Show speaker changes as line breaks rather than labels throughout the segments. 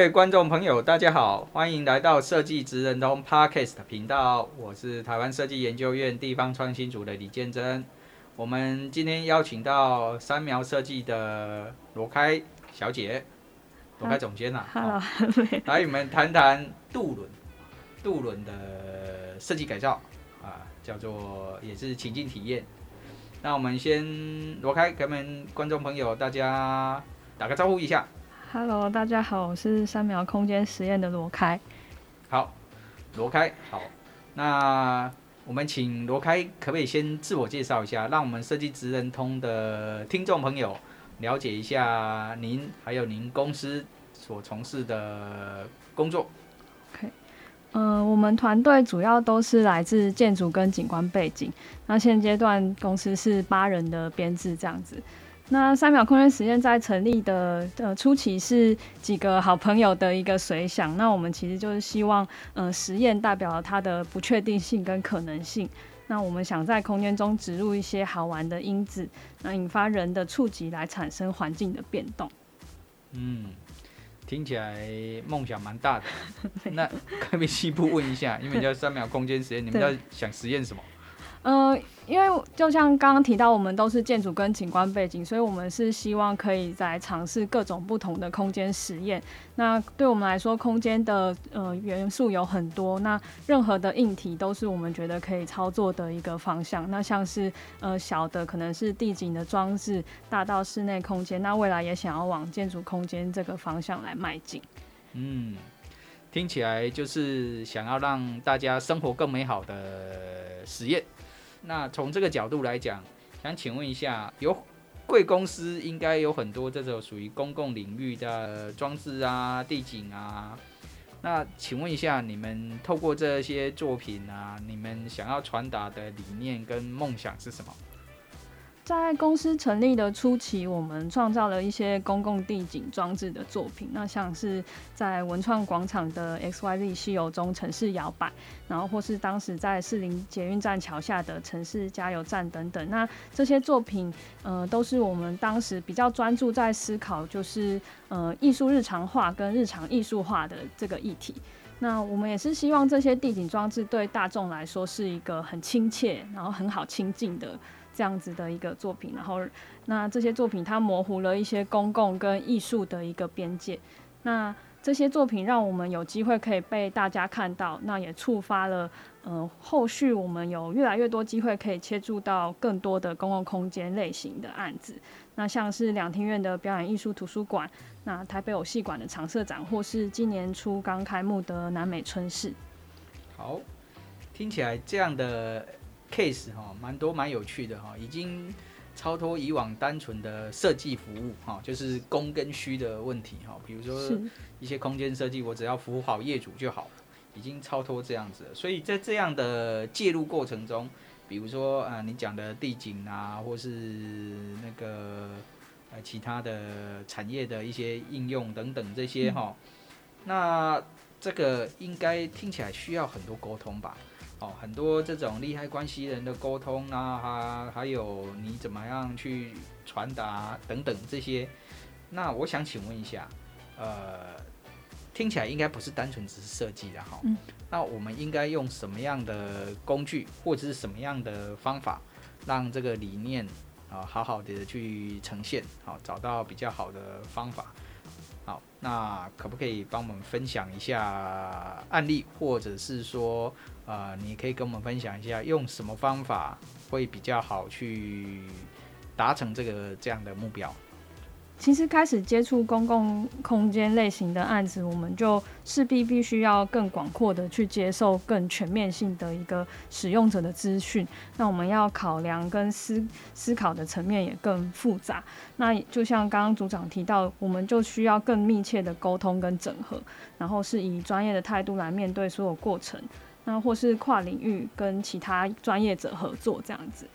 位观众朋友，大家好，欢迎来到设计职人通 Podcast 频道，我是台湾设计研究院地方创新组的李建真。我们今天邀请到三苗设计的罗开小姐，罗开总监呐、啊，
好，
来与我们谈谈渡轮，渡轮的设计改造啊，叫做也是情境体验。那我们先罗开给我们观众朋友大家打个招呼一下。
Hello，大家好，我是三秒空间实验的罗开。
好，罗开，好，那我们请罗开可不可以先自我介绍一下，让我们设计职人通的听众朋友了解一下您，还有您公司所从事的工作。
OK，嗯、呃，我们团队主要都是来自建筑跟景观背景，那现阶段公司是八人的编制这样子。那三秒空间实验在成立的呃初期是几个好朋友的一个随想，那我们其实就是希望，呃，实验代表了它的不确定性跟可能性。那我们想在空间中植入一些好玩的因子，那引发人的触及来产生环境的变动。
嗯，听起来梦想蛮大的。那可不可以细部问一下，因为叫三秒空间实验，你们要想实验什么？
呃，因为就像刚刚提到，我们都是建筑跟景观背景，所以我们是希望可以在尝试各种不同的空间实验。那对我们来说，空间的呃元素有很多，那任何的硬体都是我们觉得可以操作的一个方向。那像是呃小的可能是地景的装置，大到室内空间，那未来也想要往建筑空间这个方向来迈进。
嗯，听起来就是想要让大家生活更美好的实验。那从这个角度来讲，想请问一下，有贵公司应该有很多这种属于公共领域的装置啊、地景啊。那请问一下，你们透过这些作品啊，你们想要传达的理念跟梦想是什么？
在公司成立的初期，我们创造了一些公共地景装置的作品。那像是在文创广场的 XYZ 西游中城市摇摆，然后或是当时在士林捷运站桥下的城市加油站等等。那这些作品，呃，都是我们当时比较专注在思考，就是呃艺术日常化跟日常艺术化的这个议题。那我们也是希望这些地景装置对大众来说是一个很亲切，然后很好亲近的。这样子的一个作品，然后那这些作品它模糊了一些公共跟艺术的一个边界。那这些作品让我们有机会可以被大家看到，那也触发了呃后续我们有越来越多机会可以切入到更多的公共空间类型的案子。那像是两厅院的表演艺术图书馆，那台北偶戏馆的常设展，或是今年初刚开幕的南美春市。
好，听起来这样的。Case 哈，蛮多蛮有趣的哈，已经超脱以往单纯的设计服务哈，就是供跟需的问题哈。比如说一些空间设计，我只要服务好业主就好，已经超脱这样子了。所以在这样的介入过程中，比如说啊，你讲的地景啊，或是那个呃其他的产业的一些应用等等这些哈，那这个应该听起来需要很多沟通吧？哦，很多这种利害关系人的沟通啊，哈，还有你怎么样去传达等等这些，那我想请问一下，呃，听起来应该不是单纯只是设计的哈，嗯，那我们应该用什么样的工具或者是什么样的方法，让这个理念啊好好的去呈现，好，找到比较好的方法。好，那可不可以帮我们分享一下案例，或者是说，呃，你可以跟我们分享一下，用什么方法会比较好去达成这个这样的目标？
其实开始接触公共空间类型的案子，我们就势必必须要更广阔的去接受更全面性的一个使用者的资讯。那我们要考量跟思思考的层面也更复杂。那就像刚刚组长提到，我们就需要更密切的沟通跟整合，然后是以专业的态度来面对所有过程。那或是跨领域跟其他专业者合作这样子。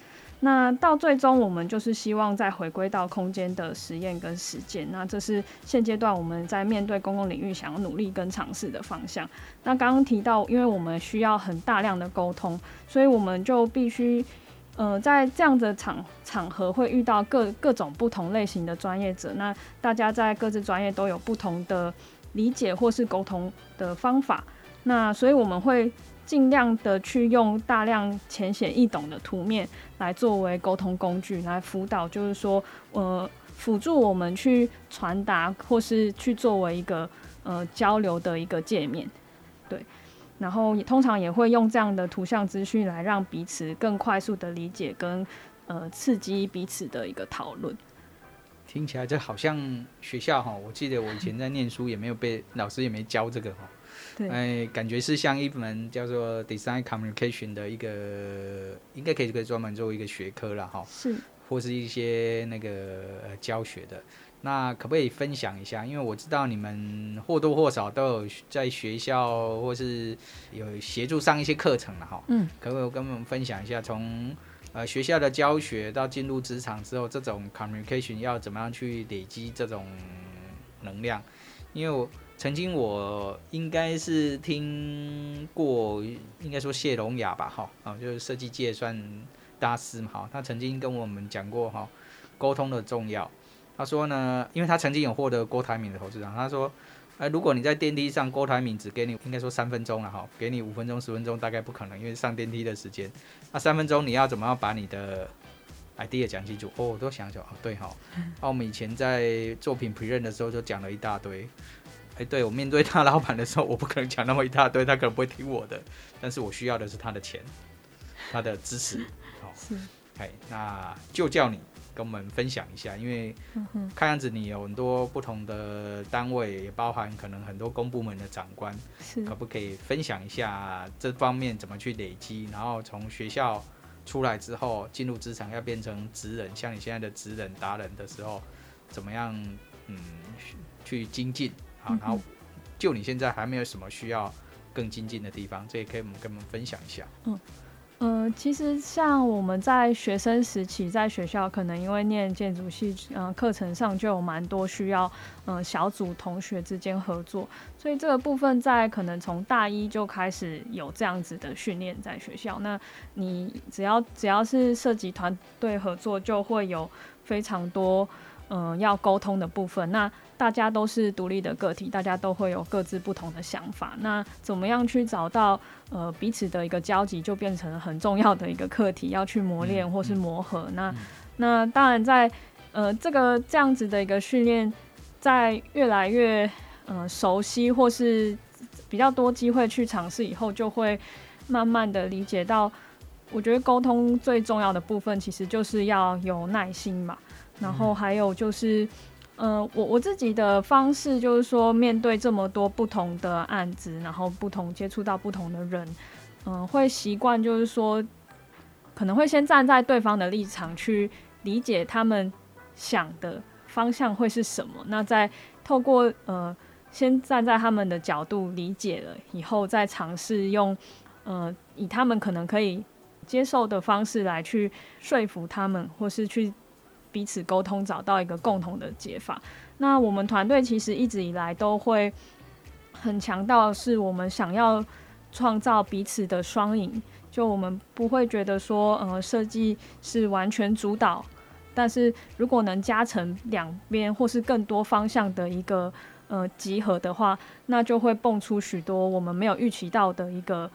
那到最终，我们就是希望再回归到空间的实验跟实践。那这是现阶段我们在面对公共领域想要努力跟尝试的方向。那刚刚提到，因为我们需要很大量的沟通，所以我们就必须，呃，在这样的场场合会遇到各各种不同类型的专业者。那大家在各自专业都有不同的理解或是沟通的方法。那所以我们会。尽量的去用大量浅显易懂的图面来作为沟通工具，来辅导，就是说，呃，辅助我们去传达，或是去作为一个呃交流的一个界面，对。然后也通常也会用这样的图像资讯来让彼此更快速的理解跟呃刺激彼此的一个讨论。
听起来这好像学校哈，我记得我以前在念书也没有被老师也没教这个哈。哎，感觉是像一门叫做 Design Communication 的一个，应该可以可以专门作为一个学科了哈。
是，
或是一些那个教学的。那可不可以分享一下？因为我知道你们或多或少都有在学校或是有协助上一些课程了哈。嗯。可不可以跟我们分享一下，从呃学校的教学到进入职场之后，这种 Communication 要怎么样去累积这种能量？因为我。曾经我应该是听过，应该说谢龙雅吧，哈，啊，就是设计界算大师嘛，哈，他曾经跟我们讲过，哈，沟通的重要。他说呢，因为他曾经有获得郭台铭的投资长，他说，哎，如果你在电梯上，郭台铭只给你应该说三分钟了，哈，给你五分钟、十分钟，大概不可能，因为上电梯的时间，那三分钟你要怎么样把你的 idea 讲清楚？哦，我都想想，哦，对哈，那我们以前在作品 present 的时候就讲了一大堆。哎，对，我面对大老板的时候，我不可能讲那么一大堆，他可能不会听我的。但是我需要的是他的钱，他的支持。好，是。哎，那就叫你跟我们分享一下，因为看样子你有很多不同的单位，也包含可能很多公部门的长官，是。可不可以分享一下这方面怎么去累积？然后从学校出来之后进入职场，要变成职人，像你现在的职人达人的时候，怎么样？嗯，去精进。好，然后就你现在还没有什么需要更精进的地方，这也可以我们跟我们分享一下。
嗯，呃，其实像我们在学生时期，在学校可能因为念建筑系，嗯、呃，课程上就有蛮多需要，嗯、呃，小组同学之间合作，所以这个部分在可能从大一就开始有这样子的训练在学校。那你只要只要是涉及团队合作，就会有非常多，嗯、呃，要沟通的部分。那大家都是独立的个体，大家都会有各自不同的想法。那怎么样去找到呃彼此的一个交集，就变成了很重要的一个课题，要去磨练或是磨合。那那当然在呃这个这样子的一个训练，在越来越呃熟悉或是比较多机会去尝试以后，就会慢慢的理解到，我觉得沟通最重要的部分其实就是要有耐心嘛。然后还有就是。嗯、我我自己的方式就是说，面对这么多不同的案子，然后不同接触到不同的人，嗯、会习惯就是说，可能会先站在对方的立场去理解他们想的方向会是什么。那再透过呃，先站在他们的角度理解了以后，再尝试用呃以他们可能可以接受的方式来去说服他们，或是去。彼此沟通，找到一个共同的解法。那我们团队其实一直以来都会很强调，是我们想要创造彼此的双赢。就我们不会觉得说，呃，设计是完全主导，但是如果能加成两边或是更多方向的一个呃集合的话，那就会蹦出许多我们没有预期到的一个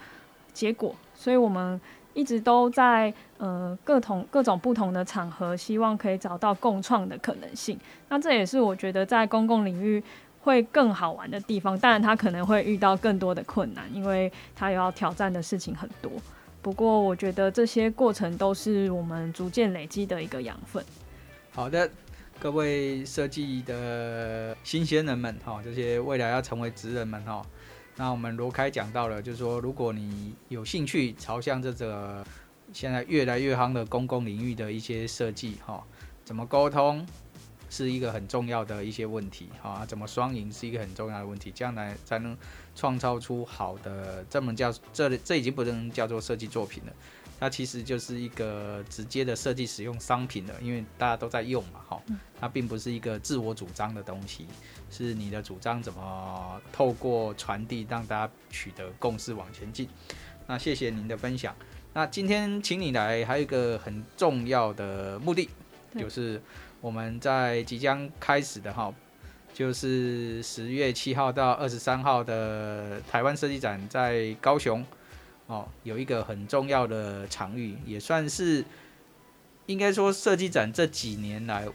结果。所以，我们。一直都在呃各同各种不同的场合，希望可以找到共创的可能性。那这也是我觉得在公共领域会更好玩的地方。当然，他可能会遇到更多的困难，因为他要挑战的事情很多。不过，我觉得这些过程都是我们逐渐累积的一个养分。
好的，各位设计的新鲜人们哈，这些未来要成为职人们哈，那我们罗开讲到了，就是说，如果你有兴趣朝向这个现在越来越夯的公共领域的一些设计哈，怎么沟通？是一个很重要的一些问题，哈，怎么双赢是一个很重要的问题，将来才能创造出好的，这么叫这这已经不能叫做设计作品了，它其实就是一个直接的设计使用商品的，因为大家都在用嘛，哈，它并不是一个自我主张的东西，是你的主张怎么透过传递让大家取得共识往前进。那谢谢您的分享，那今天请你来还有一个很重要的目的，就是。我们在即将开始的哈，就是十月七号到二十三号的台湾设计展，在高雄哦，有一个很重要的场域，也算是应该说设计展这几年来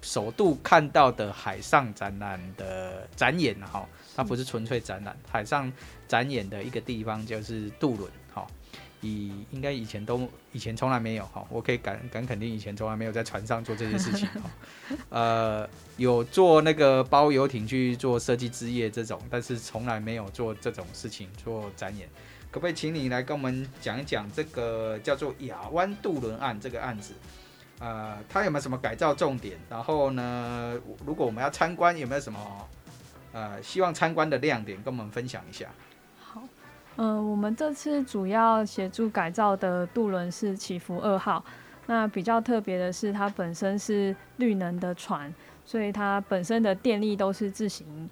首度看到的海上展览的展演哈，它不是纯粹展览，海上展演的一个地方就是渡轮哈。以应该以前都以前从来没有哈，我可以敢敢肯定以前从来没有在船上做这些事情哈。呃，有做那个包游艇去做设计之夜这种，但是从来没有做这种事情做展演。可不可以请你来跟我们讲一讲这个叫做亚湾渡轮案这个案子？呃，它有没有什么改造重点？然后呢，如果我们要参观，有没有什么呃希望参观的亮点，跟我们分享一下？
好嗯、我们这次主要协助改造的渡轮是祈福二号。那比较特别的是，它本身是绿能的船，所以它本身的电力都是自行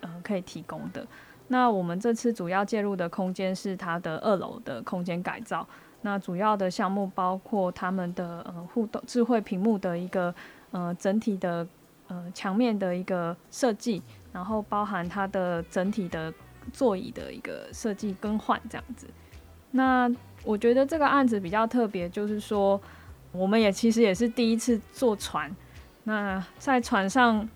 呃可以提供的。那我们这次主要介入的空间是它的二楼的空间改造。那主要的项目包括他们的呃互动智慧屏幕的一个呃整体的呃墙面的一个设计，然后包含它的整体的。座椅的一个设计更换这样子，那我觉得这个案子比较特别，就是说我们也其实也是第一次坐船，那在船上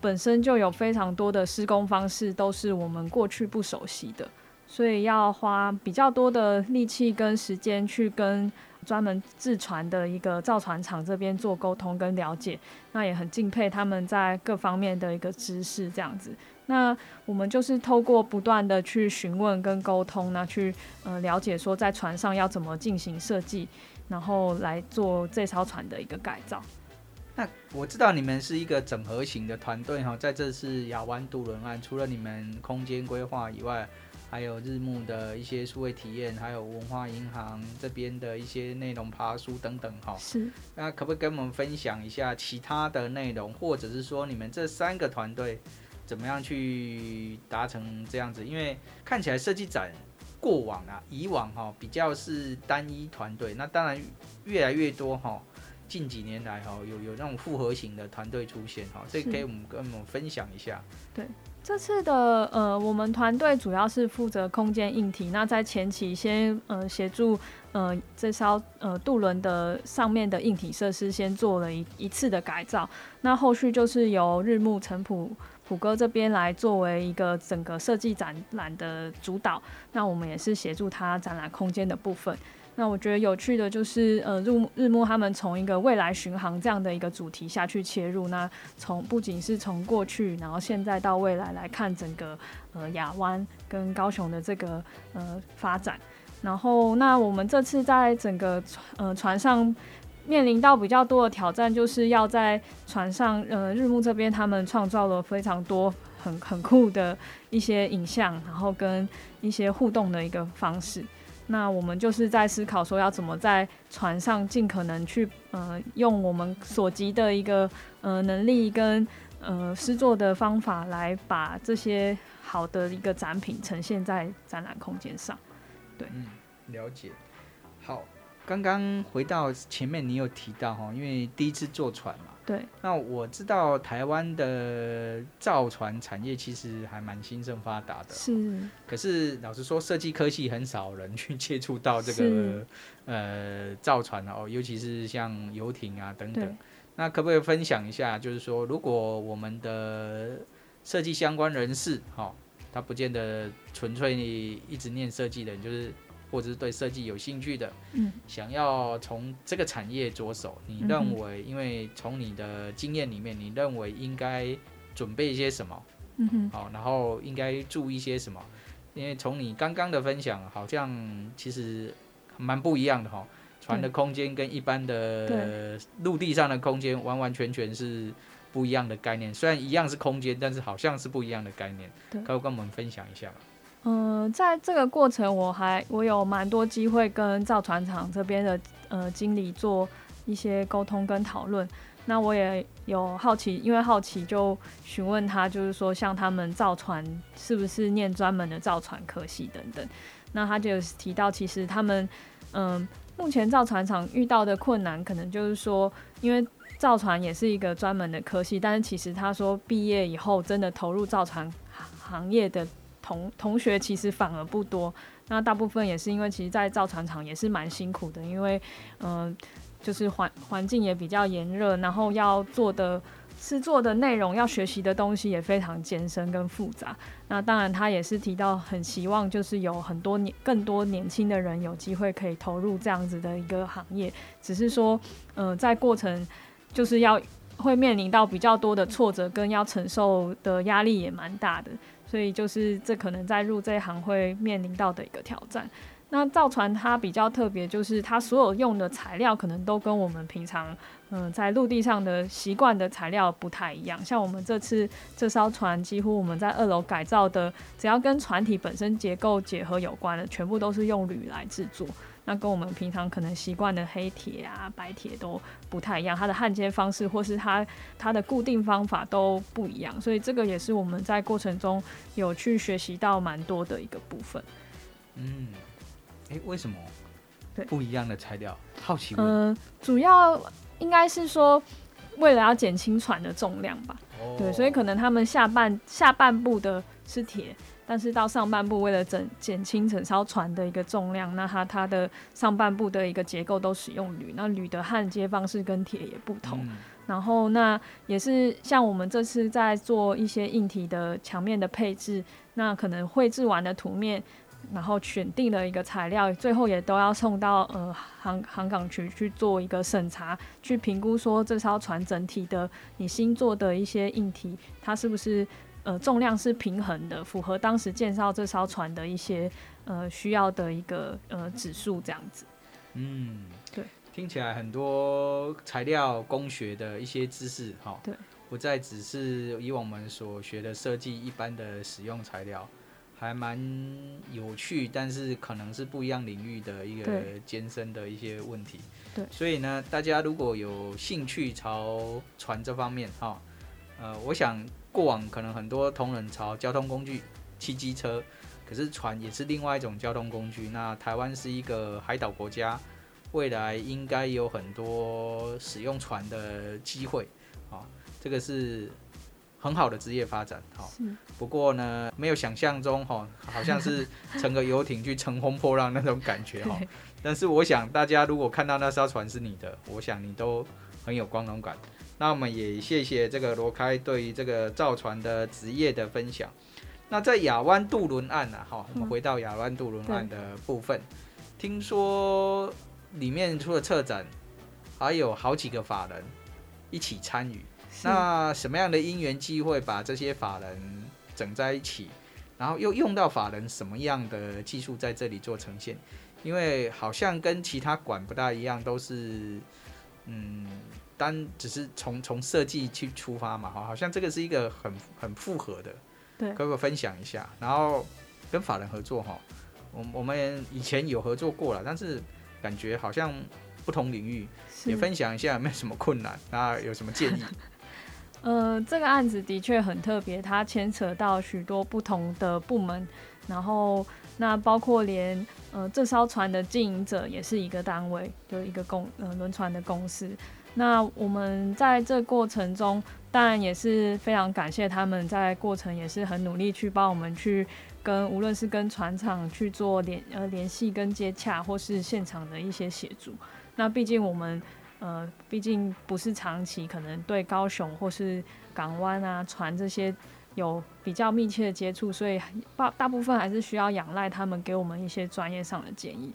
本身就有非常多的施工方式都是我们过去不熟悉的，所以要花比较多的力气跟时间去跟专门制船的一个造船厂这边做沟通跟了解，那也很敬佩他们在各方面的一个知识这样子。那我们就是透过不断的去询问跟沟通，那去呃了解说在船上要怎么进行设计，然后来做这艘船的一个改造。
那我知道你们是一个整合型的团队哈，在这次亚湾渡轮案，除了你们空间规划以外，还有日暮的一些数位体验，还有文化银行这边的一些内容爬书等等哈。
是。
那可不可以跟我们分享一下其他的内容，或者是说你们这三个团队？怎么样去达成这样子？因为看起来设计展过往啊，以往哈比较是单一团队，那当然越来越多哈。近几年来哈，有有那种复合型的团队出现哈，这可以我们跟我们分享一下。
对，这次的呃，我们团队主要是负责空间硬体。那在前期先呃协助呃这艘呃渡轮的上面的硬体设施先做了一一次的改造，那后续就是由日暮陈普。虎哥这边来作为一个整个设计展览的主导，那我们也是协助他展览空间的部分。那我觉得有趣的就是，呃，日日暮他们从一个未来巡航这样的一个主题下去切入，那从不仅是从过去，然后现在到未来来看整个呃亚湾跟高雄的这个呃发展。然后，那我们这次在整个呃船上。面临到比较多的挑战，就是要在船上，呃，日暮这边他们创造了非常多很很酷的一些影像，然后跟一些互动的一个方式。那我们就是在思考说，要怎么在船上尽可能去，呃，用我们所及的一个呃能力跟呃施作的方法，来把这些好的一个展品呈现在展览空间上。对，
嗯，了解。好。刚刚回到前面，你有提到哈，因为第一次坐船嘛。
对。
那我知道台湾的造船产业其实还蛮兴盛发达的。
是。
可是老实说，设计科系很少人去接触到这个呃造船哦，尤其是像游艇啊等等。那可不可以分享一下，就是说，如果我们的设计相关人士哈，他不见得纯粹一直念设计的，就是。或者是对设计有兴趣的，
嗯，
想要从这个产业着手，你认为，因为从你的经验里面，你认为应该准备一些什么？
嗯哼，
好，然后应该注意些什么？因为从你刚刚的分享，好像其实蛮不一样的哈。船的空间跟一般的陆地上的空间完完全全是不一样的概念。虽然一样是空间，但是好像是不一样的概念。
对，
可以跟我们分享一下吗？
嗯、在这个过程，我还我有蛮多机会跟造船厂这边的呃经理做一些沟通跟讨论。那我也有好奇，因为好奇就询问他，就是说像他们造船是不是念专门的造船科系等等。那他就提到，其实他们嗯。目前造船厂遇到的困难，可能就是说，因为造船也是一个专门的科系，但是其实他说毕业以后真的投入造船行业的同同学其实反而不多。那大部分也是因为，其实，在造船厂也是蛮辛苦的，因为嗯、就是环环境也比较炎热，然后要做的。制作的内容要学习的东西也非常艰深跟复杂。那当然，他也是提到很希望，就是有很多年更多年轻的人有机会可以投入这样子的一个行业。只是说，呃，在过程就是要会面临到比较多的挫折，跟要承受的压力也蛮大的。所以就是这可能在入这一行会面临到的一个挑战。那造船它比较特别，就是它所有用的材料可能都跟我们平常。嗯，在陆地上的习惯的材料不太一样，像我们这次这艘船，几乎我们在二楼改造的，只要跟船体本身结构结合有关的，全部都是用铝来制作。那跟我们平常可能习惯的黑铁啊、白铁都不太一样，它的焊接方式或是它它的固定方法都不一样，所以这个也是我们在过程中有去学习到蛮多的一个部分。
嗯，诶、欸，为什么？
对，
不一样的材料，好奇。
嗯，主要。应该是说，为了要减轻船的重量吧。Oh. 对，所以可能他们下半下半部的是铁，但是到上半部为了整减轻整艘船的一个重量，那它它的上半部的一个结构都使用铝，那铝的焊接方式跟铁也不同。Mm. 然后那也是像我们这次在做一些硬体的墙面的配置，那可能绘制完的图面。然后选定的一个材料，最后也都要送到呃航航港局去做一个审查，去评估说这艘船整体的你新做的一些硬体，它是不是呃重量是平衡的，符合当时建造这艘船的一些呃需要的一个呃指数这样子。
嗯，
对，
听起来很多材料工学的一些知识哈，
对，
不再只是以我们所学的设计一般的使用材料。还蛮有趣，但是可能是不一样领域的一个艰深的一些问题。
对，
所以呢，大家如果有兴趣朝船这方面哈，呃，我想过往可能很多同人潮交通工具骑机车，可是船也是另外一种交通工具。那台湾是一个海岛国家，未来应该有很多使用船的机会啊，这个是。很好的职业发展，好。不过呢，没有想象中哈，好像是乘个游艇去乘风破浪那种感觉哈。但是我想大家如果看到那艘船是你的，我想你都很有光荣感。那我们也谢谢这个罗开对于这个造船的职业的分享。那在亚湾渡轮案呢，哈，我们回到亚湾渡轮案的部分，听说里面除了策展，还有好几个法人一起参与。那什么样的因缘机会把这些法人整在一起，然后又用到法人什么样的技术在这里做呈现？因为好像跟其他馆不大一样，都是嗯单只是从从设计去出发嘛，哈，好像这个是一个很很复合的，
对，
可不可以分享一下？然后跟法人合作哈，我我们以前有合作过了，但是感觉好像不同领域，也分享一下有没有什么困难，那有什么建议？
呃，这个案子的确很特别，它牵扯到许多不同的部门，然后那包括连呃这艘船的经营者也是一个单位，就一个公呃轮船的公司。那我们在这过程中，当然也是非常感谢他们在过程也是很努力去帮我们去跟无论是跟船厂去做联呃联系跟接洽，或是现场的一些协助。那毕竟我们。呃，毕竟不是长期，可能对高雄或是港湾啊、船这些有比较密切的接触，所以大大部分还是需要仰赖他们给我们一些专业上的建议。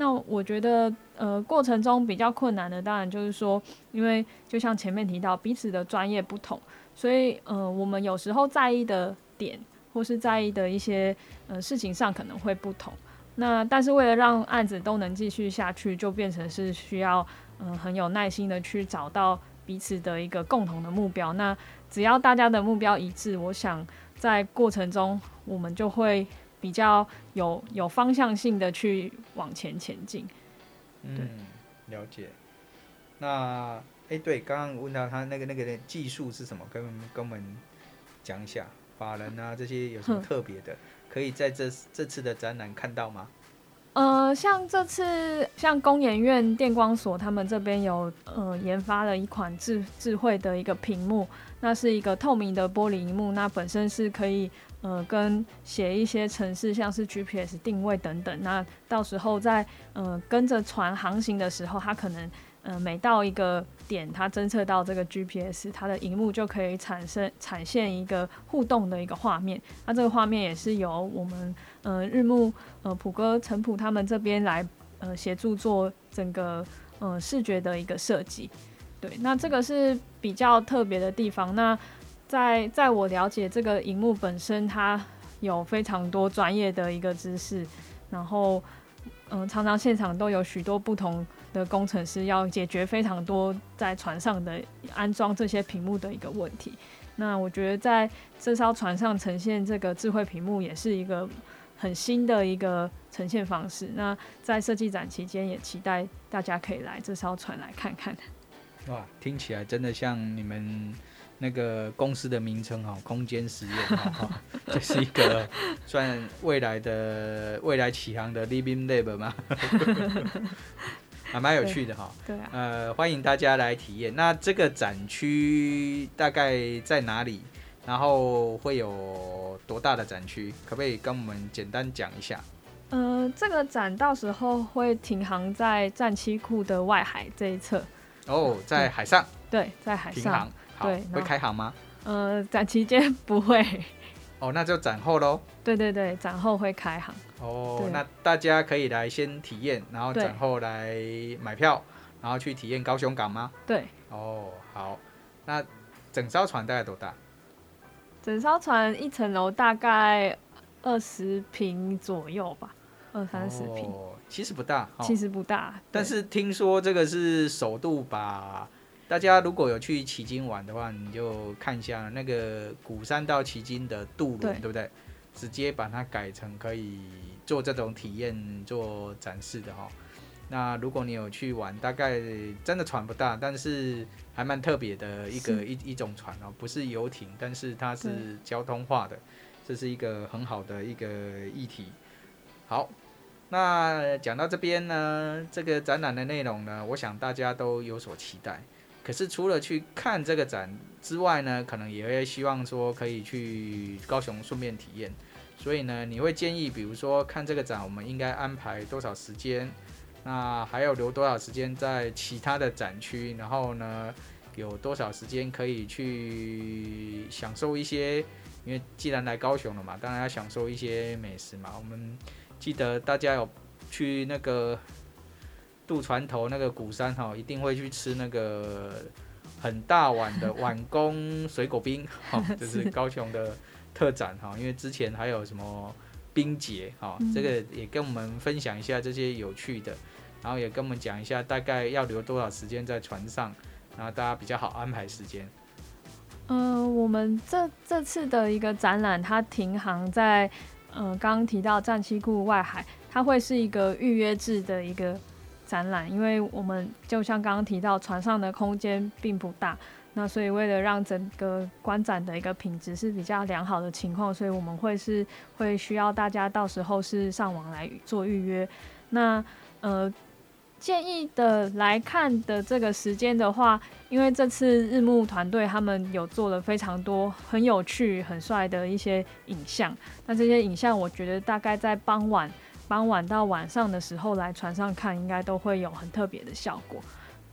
那我觉得，呃，过程中比较困难的，当然就是说，因为就像前面提到，彼此的专业不同，所以，呃，我们有时候在意的点或是在意的一些呃事情上可能会不同。那但是为了让案子都能继续下去，就变成是需要嗯、很有耐心的去找到彼此的一个共同的目标。那只要大家的目标一致，我想在过程中我们就会。比较有有方向性的去往前前进。
嗯，了解。那哎、欸，对，刚刚问到他那个那个技术是什么，跟跟我们讲一下。法人啊，这些有什么特别的，可以在这这次的展览看到吗？
呃，像这次像工研院电光所他们这边有呃研发了一款智智慧的一个屏幕，那是一个透明的玻璃荧幕，那本身是可以。呃，跟写一些程式，像是 GPS 定位等等。那到时候在呃跟着船航行的时候，它可能呃每到一个点，它侦测到这个 GPS，它的荧幕就可以产生产现一个互动的一个画面。那这个画面也是由我们呃日暮呃普哥陈普他们这边来呃协助做整个呃视觉的一个设计。对，那这个是比较特别的地方。那在在我了解这个荧幕本身，它有非常多专业的一个知识，然后嗯，常常现场都有许多不同的工程师要解决非常多在船上的安装这些屏幕的一个问题。那我觉得在这艘船上呈现这个智慧屏幕也是一个很新的一个呈现方式。那在设计展期间，也期待大家可以来这艘船来看看。
哇，听起来真的像你们。那个公司的名称哈，空间实验哈，就是一个 算未来的未来启航的 Living Lab 嘛，还蛮有趣的哈。
对啊。
呃，欢迎大家来体验。那这个展区大概在哪里？然后会有多大的展区？可不可以跟我们简单讲一下？
呃，这个展到时候会停航在战七库的外海这一侧。
哦，在海上。
对，在海上。对，
会开航吗？
呃，展期间不会。
哦，那就展后喽。
对对对，展后会开行。
哦，那大家可以来先体验，然后展后来买票，然后去体验高雄港吗？
对。
哦，好。那整艘船大概多大？
整艘船一层楼大概二十平左右吧，二三十平。
哦，其实不大。
其实不大。
但是听说这个是首度把。大家如果有去旗津玩的话，你就看一下那个古山到旗津的渡轮，对，对不对？直接把它改成可以做这种体验、做展示的哈。那如果你有去玩，大概真的船不大，但是还蛮特别的一个一一种船哦，不是游艇，但是它是交通化的，这是一个很好的一个议题。好，那讲到这边呢，这个展览的内容呢，我想大家都有所期待。可是除了去看这个展之外呢，可能也会希望说可以去高雄顺便体验。所以呢，你会建议，比如说看这个展，我们应该安排多少时间？那还要留多少时间在其他的展区？然后呢，有多少时间可以去享受一些？因为既然来高雄了嘛，当然要享受一些美食嘛。我们记得大家有去那个。渡船头那个鼓山哈，一定会去吃那个 很大碗的碗公水果冰 哈，就是高雄的特展哈。因为之前还有什么冰节哈，这个也跟我们分享一下这些有趣的，然后也跟我们讲一下大概要留多少时间在船上，然后大家比较好安排时间。
嗯、呃，我们这这次的一个展览，它停航在嗯刚刚提到战七库外海，它会是一个预约制的一个。展览，因为我们就像刚刚提到，船上的空间并不大，那所以为了让整个观展的一个品质是比较良好的情况，所以我们会是会需要大家到时候是上网来做预约。那呃，建议的来看的这个时间的话，因为这次日暮团队他们有做了非常多很有趣、很帅的一些影像，那这些影像我觉得大概在傍晚。傍晚到晚上的时候来船上看，应该都会有很特别的效果，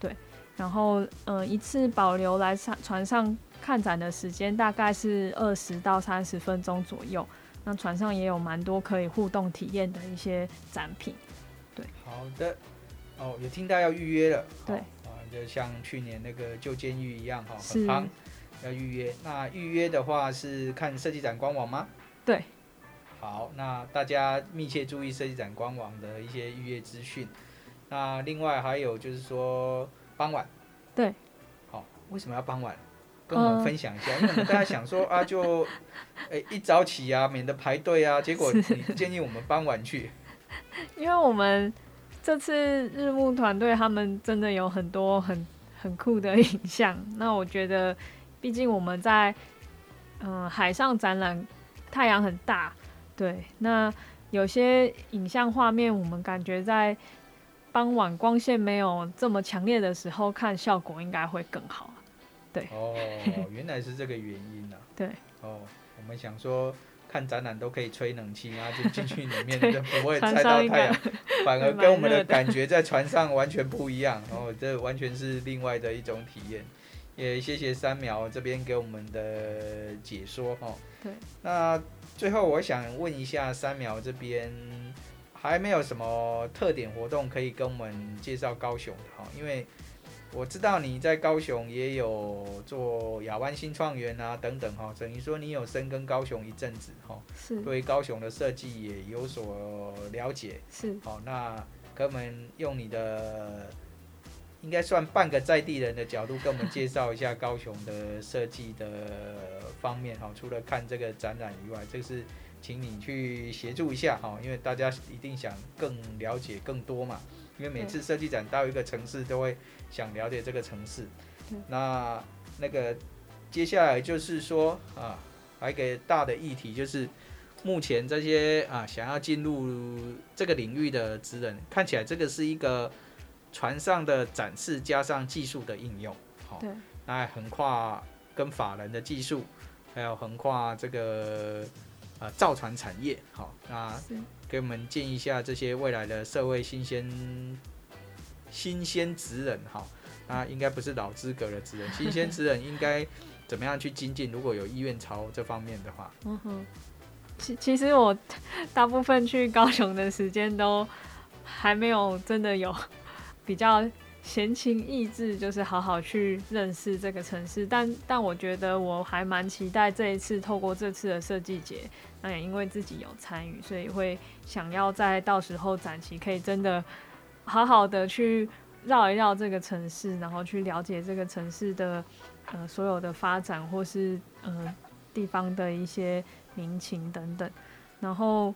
对。然后，呃，一次保留来上船上看展的时间大概是二十到三十分钟左右。那船上也有蛮多可以互动体验的一些展品。对，
好的。哦，有听到要预约了。
对。
啊，就像去年那个旧监狱一样哈，很夯，要预约。那预约的话是看设计展官网吗？
对。
好，那大家密切注意设计展官网的一些预约资讯。那另外还有就是说傍晚。
对。
好，为什么要傍晚？跟我们分享一下，呃、因为我们大家想说啊，就 诶、欸、一早起啊，免得排队啊。结果你 建议我们傍晚去，
因为我们这次日暮团队他们真的有很多很很酷的影像。那我觉得，毕竟我们在嗯、呃、海上展览，太阳很大，对。那有些影像画面，我们感觉在傍晚光线没有这么强烈的时候看，效果应该会更好。对
哦，原来是这个原因呐、啊。
对
哦，我们想说看展览都可以吹冷气，然后就进去里面就不会 晒到太阳，反而跟我们的感觉在船上完全不一样。哦、这完全是另外的一种体验。也谢谢三苗这边给我们的解说哈。
对。
那最后我想问一下三苗这边还没有什么特点活动可以跟我们介绍高雄的哈？因为我知道你在高雄也有做亚湾新创园啊，等等哈，等于说你有深耕高雄一阵子哈，
是
对高雄的设计也有所了解，
是
好，那跟我们用你的应该算半个在地人的角度，跟我们介绍一下高雄的设计的方面哈，除了看这个展览以外，这个是请你去协助一下哈，因为大家一定想更了解更多嘛，因为每次设计展到一个城市都会。想了解这个城市，那那个接下来就是说啊，还有一个大的议题就是，目前这些啊想要进入这个领域的职人，看起来这个是一个船上的展示加上技术的应用，好，那横跨跟法人的技术，还有横跨这个呃造船产业，好，那给我们建议一下这些未来的社会新鲜。新鲜职人哈，那应该不是老资格的职人，新鲜职人应该怎么样去精进？如果有意愿朝这方面的话，
嗯哼，其其实我大部分去高雄的时间都还没有真的有比较闲情逸致，就是好好去认识这个城市。但但我觉得我还蛮期待这一次透过这次的设计节，那也因为自己有参与，所以会想要在到时候展期可以真的。好好的去绕一绕这个城市，然后去了解这个城市的呃所有的发展，或是呃地方的一些民情等等。然后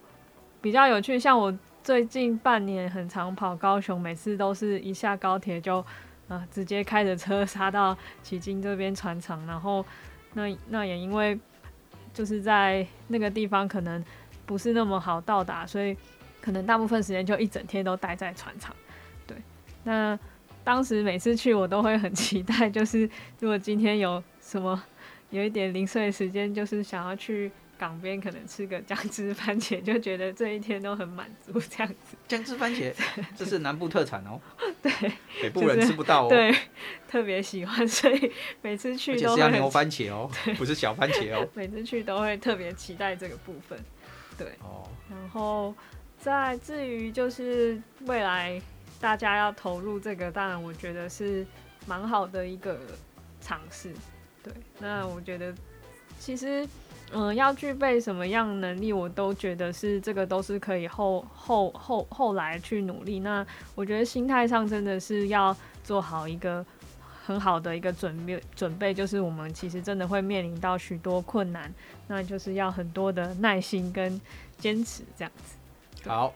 比较有趣，像我最近半年很常跑高雄，每次都是一下高铁就呃直接开着车杀到旗津这边船厂，然后那那也因为就是在那个地方可能不是那么好到达，所以。可能大部分时间就一整天都待在船厂，对。那当时每次去，我都会很 期待，就是如果今天有什么有一点零碎时间，就是想要去港边，可能吃个姜汁番茄，就觉得这一天都很满足这样子。
姜汁番茄，这是南部特产哦。
对，
北部人吃不到哦。
对，特别喜欢，所以每次去都是要
牛番茄哦，不是小番茄哦。
每次去都会特别期待这个部分，对。
哦。
然后。在至于就是未来大家要投入这个，当然我觉得是蛮好的一个尝试。对，那我觉得其实嗯、要具备什么样能力，我都觉得是这个都是可以后后后后来去努力。那我觉得心态上真的是要做好一个很好的一个准备准备，就是我们其实真的会面临到许多困难，那就是要很多的耐心跟坚持这样子。
好，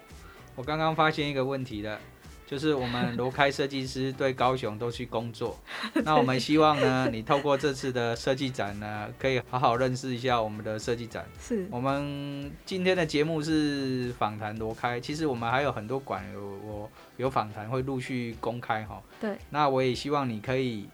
我刚刚发现一个问题了，就是我们罗开设计师对高雄都去工作，那我们希望呢，你透过这次的设计展呢，可以好好认识一下我们的设计展。
是
我们今天的节目是访谈罗开，其实我们还有很多馆有我有访谈会陆续公开哈。
对，
那我也希望你可以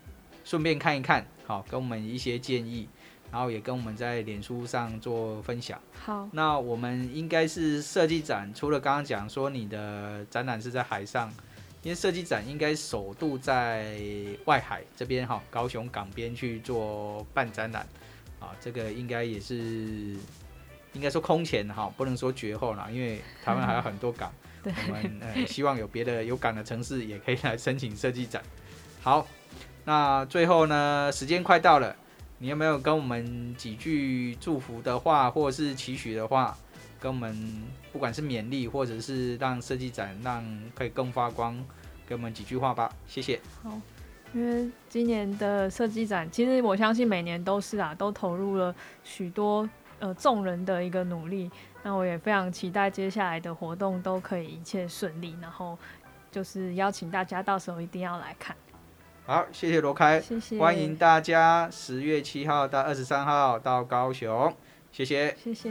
顺便看一看，好，给我们一些建议。然后也跟我们在脸书上做分享。
好，
那我们应该是设计展，除了刚刚讲说你的展览是在海上，因为设计展应该首度在外海这边哈，高雄港边去做办展览啊，这个应该也是应该说空前哈，不能说绝后啦，因为台湾还有很多港，
对
我们呃希望有别的有港的城市也可以来申请设计展。好，那最后呢，时间快到了，你有没有跟我们几句祝福的话，或者是期许的话？跟我们不管是勉励，或者是让设计展让可以更发光，给我们几句话吧，谢谢。
好，因为今年的设计展，其实我相信每年都是啊，都投入了许多呃众人的一个努力。那我也非常期待接下来的活动都可以一切顺利，然后就是邀请大家到时候一定要来看。
好，谢谢罗开，
谢谢，
欢迎大家十月七号到二十三号到高雄，谢谢，
谢谢。